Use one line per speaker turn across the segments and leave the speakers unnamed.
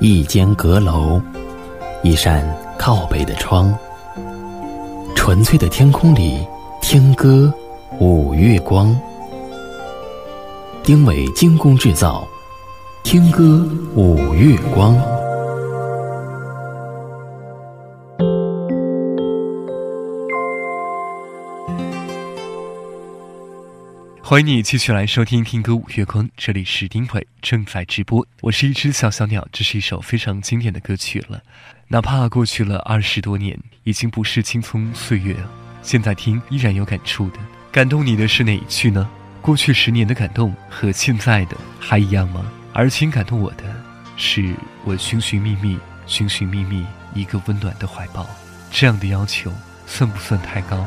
一间阁楼，一扇靠北的窗。纯粹的天空里，听歌，舞月光。丁伟精工制造，听歌舞月光。
欢迎你继续来收听《听歌五月光》，这里是丁伟正在直播。我是一只小小鸟，这是一首非常经典的歌曲了。哪怕过去了二十多年，已经不是青葱岁月，现在听依然有感触的。感动你的是哪一句呢？过去十年的感动和现在的还一样吗？而请感动我的，是我寻寻觅觅、寻寻觅觅一个温暖的怀抱。这样的要求算不算太高？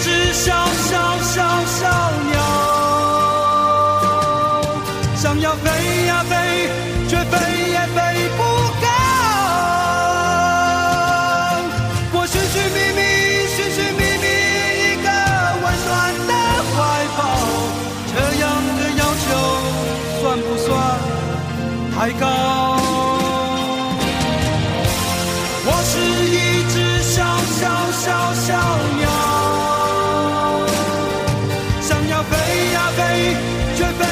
只小小小小鸟，想要飞呀飞，Je vais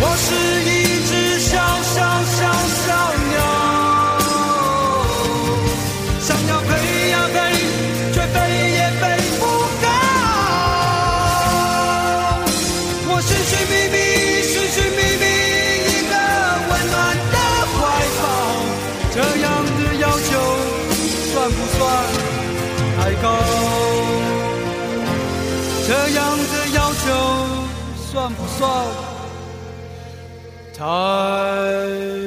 我是算太？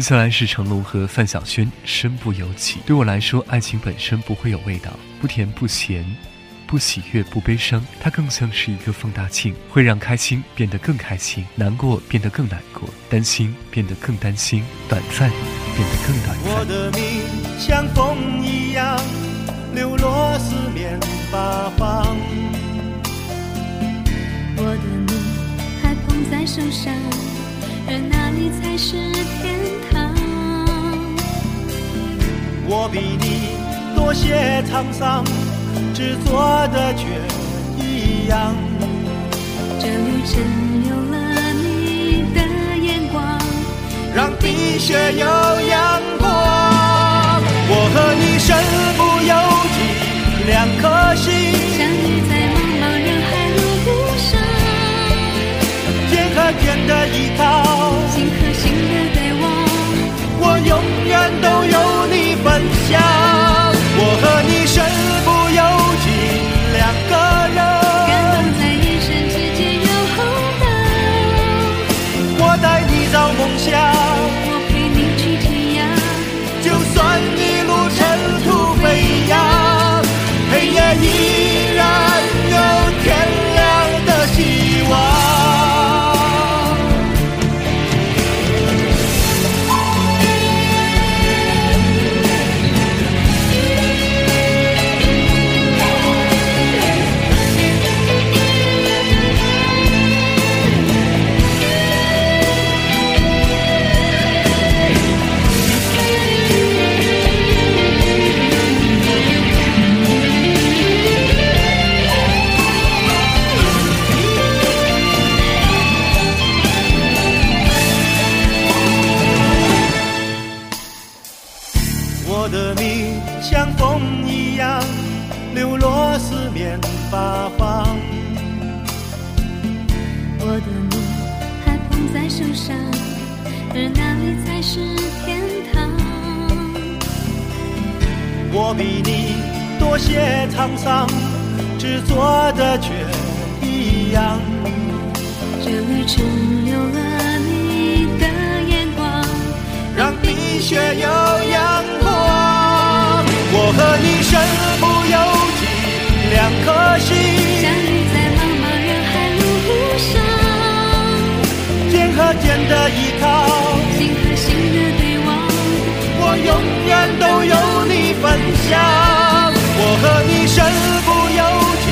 接下来是成龙和范晓萱，身不由己。对我来说，爱情本身不会有味道，不甜不咸，不喜悦不悲伤，它更像是一个放大镜，会让开心变得更开心，难过变得更难过，担心变得更担心，短暂变得更短暂。
我的命像风一样，流落四面八方。
我的命还捧在手上，而哪里才是天
我比你多些沧桑，执着的却一样。
这旅程有了你的眼光，
让冰雪有阳光。我和你身不由己，两颗心
相遇在茫茫人海路上，
天和天的依靠，
心和心的对望。
我永远都有你分享。
而哪里才是天堂？
我比你多些沧桑，执着的却一样。
这旅程有了你的眼光，
让冰雪有阳光。我和你身不由己，两颗心
相
心
遇在茫茫人海路上，
肩和肩的依靠，都有你分享。我和你身不由己，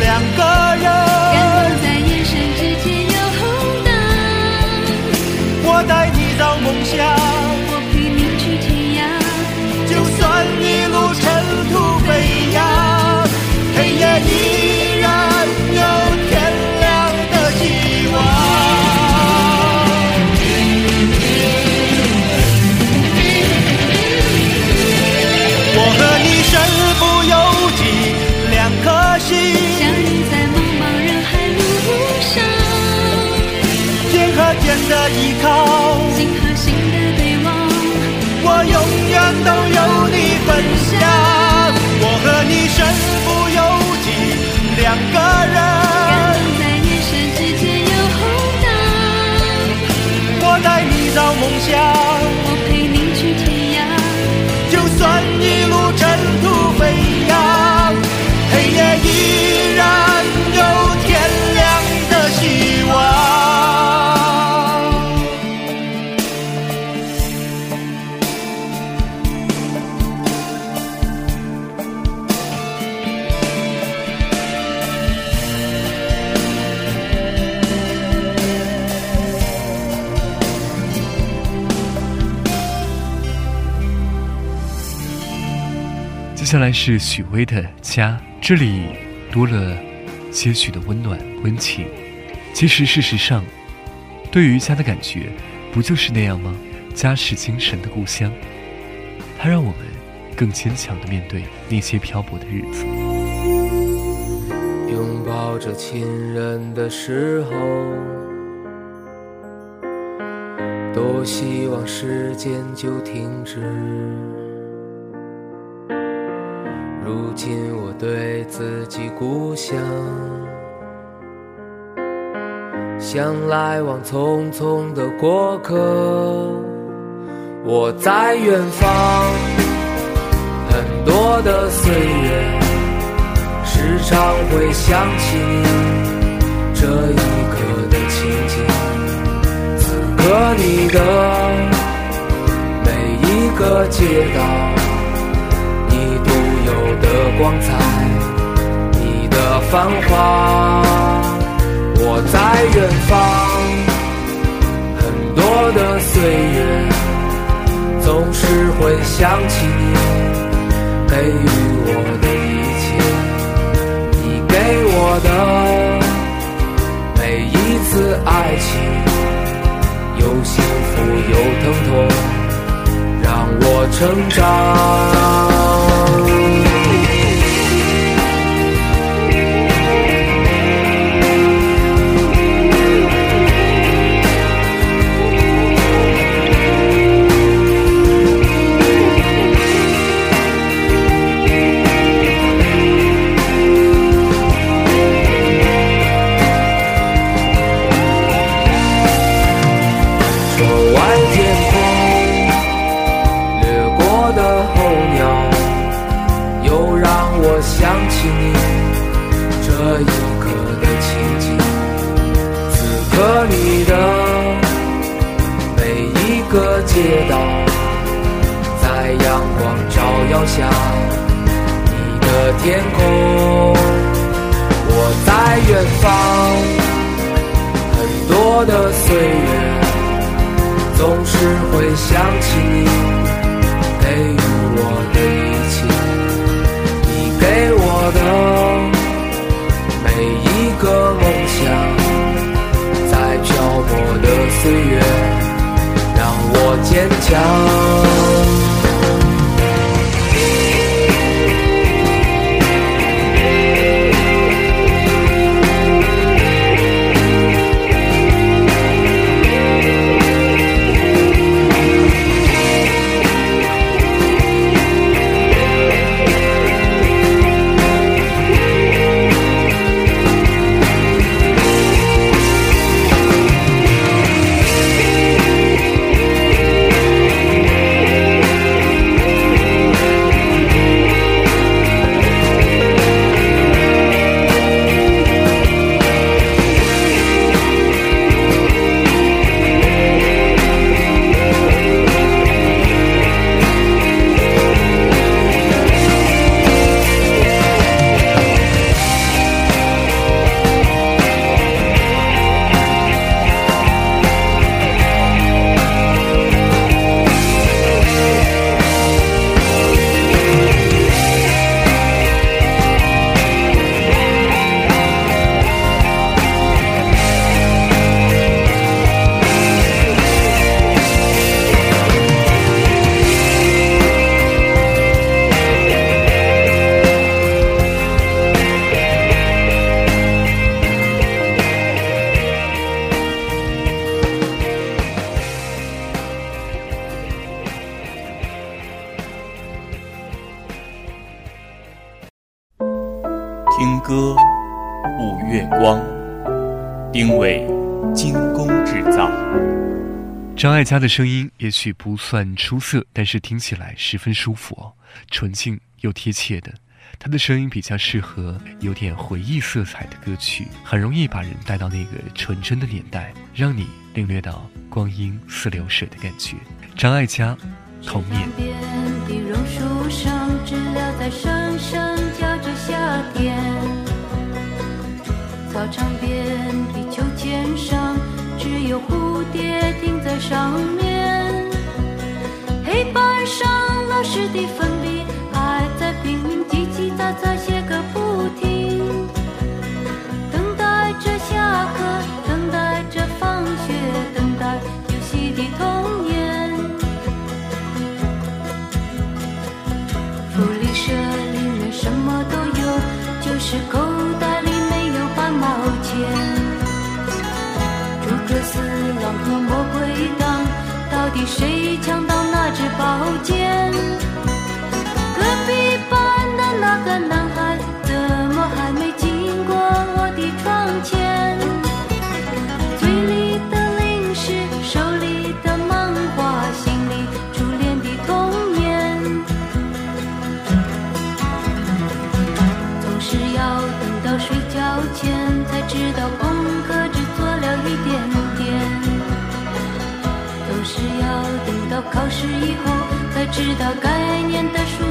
两个
感
人。
动在眼神之间有红灯，
我带你到梦想，
我陪你去天涯。
就算一依靠，
心和心的对望。
我永远都有你分享。我和你身不由己，两个
感
人。
动在眼神之间有红灯，
我带你找梦想，
我陪你去天涯。
就算一
接下来是许巍的家，这里多了些许的温暖温情。其实事实上，对于家的感觉，不就是那样吗？家是精神的故乡，它让我们更坚强的面对那些漂泊的日子。
拥抱着亲人的时候，多希望时间就停止。如今我对自己故乡，像来往匆匆的过客，
我在远方，很多的岁月，时常会想起你这一刻的情景。此刻你的每一个街道，的光彩，你的繁华。我在远方，很多的岁月。总是会想起你给予我的一切，你给我的每一次爱情，有幸福有疼痛，让我成长。多的
岁月总是会想起你给予我
的一切你给我的每一个梦想在漂泊的岁月让我坚强。
张艾嘉的声音也许不算出色，但是听起来十分舒服哦，纯净又贴切的。她的声音比较适合有点回忆色彩的歌曲，很容易把人带到那个纯真的年代，让你领略到光阴似流水的感觉。张艾嘉，童年。
操场边的秋千上，只有蝴蝶停在上面。黑板上老师的粉笔还在拼命叽叽喳喳写个不停。等待着下课，等待着放学，等待游戏的童年。福利社里面什么都有，就是口袋谁抢到那支宝剑？考试以后才知道该念的书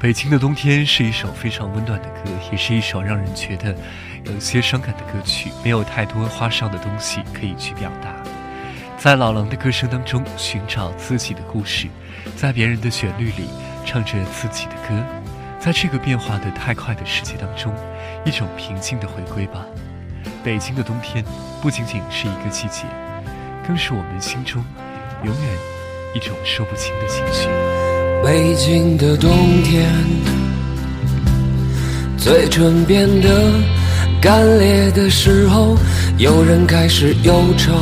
北京的冬天是一首非常温暖的歌，也是一首让人觉得有些伤感的歌曲，没有太多花哨的东西可以去表达。在老狼的歌声当中寻找自己的故事，在别人的旋律里唱着自己的歌，在这个变化的太快的世界当中，一种平静的回归吧。北京的冬天不仅仅是一个季节，更是我们心中永远一种说不清的情绪。
北京的冬天，嘴唇变得干裂的时候，有人开始忧愁，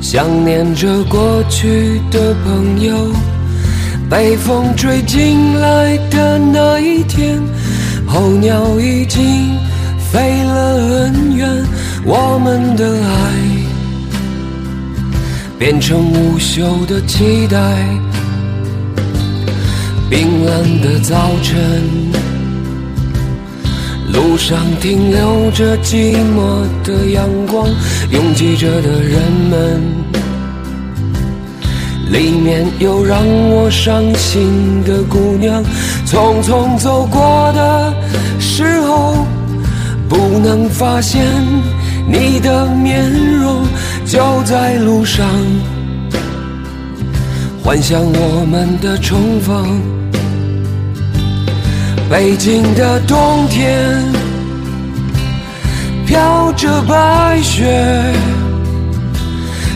想念着过去的朋友。被风吹进来的那一天，候鸟已经飞了很远，我们的爱。变成无休的期待。冰冷的早晨，路上停留着寂寞的阳光，拥挤着的人们，里面有让我伤心的姑娘，匆匆走过的时候，不能发现你的面容。就在路上，幻想我们的重逢。北京的冬天，飘着白雪，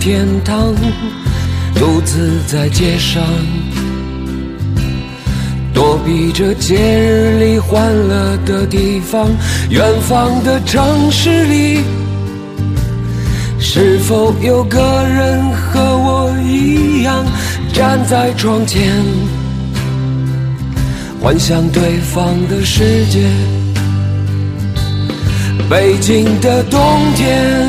天堂。独自在街上，躲避着节日里欢乐的地方，远方的城市里，是否有个人和我一样站在窗前，幻想对方的世界？北京的冬天，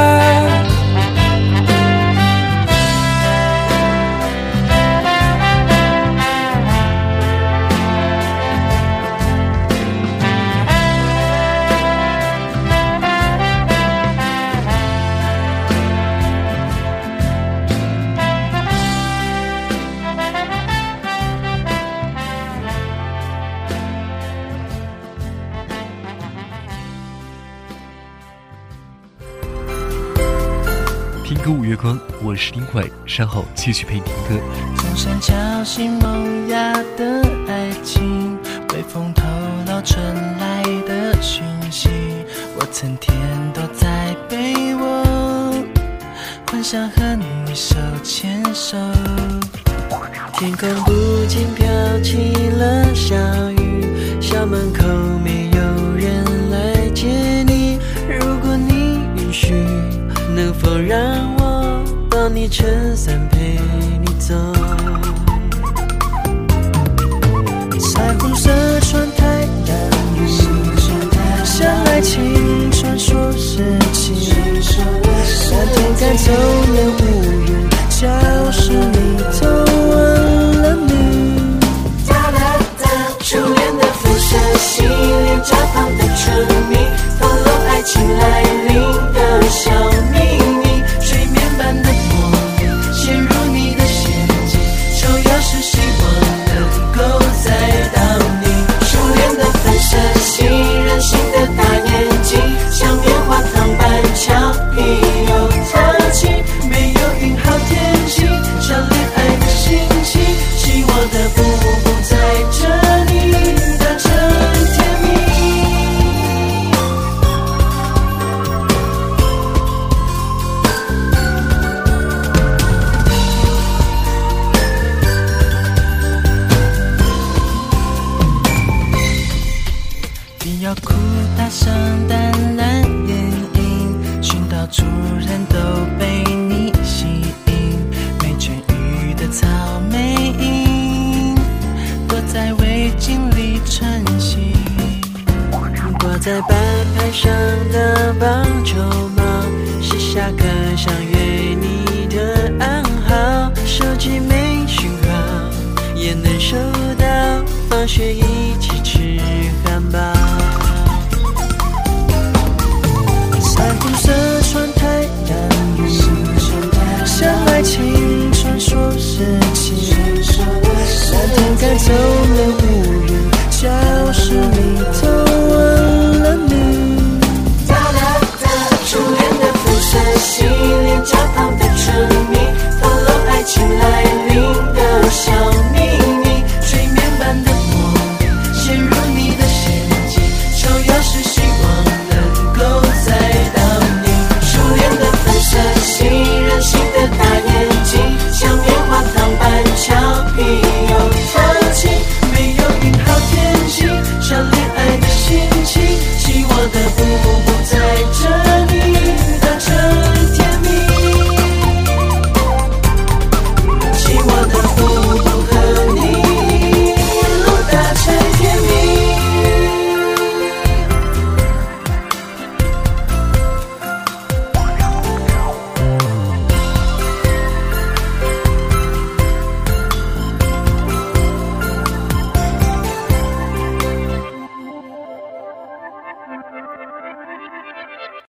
稍后继续陪你听歌。
钟声敲醒萌芽的爱情，微风透露传来的讯息。我曾天躲在被窝，幻想和你手牵手。天空不禁飘起了小雨，校门口没有人来接你。如果你允许，能否让我抱你撑伞陪你走？彩虹色穿太阳雨，像爱情传说时期，那天赶走了乌云，教室里在吧台上的棒球帽，写下刻想约你的暗号。手机没信号，也能收到放学。一起吃汉堡，彩虹色窗台，倒影向爱情传说时期。夏天赶走了乌云，教室里走。在你的笑。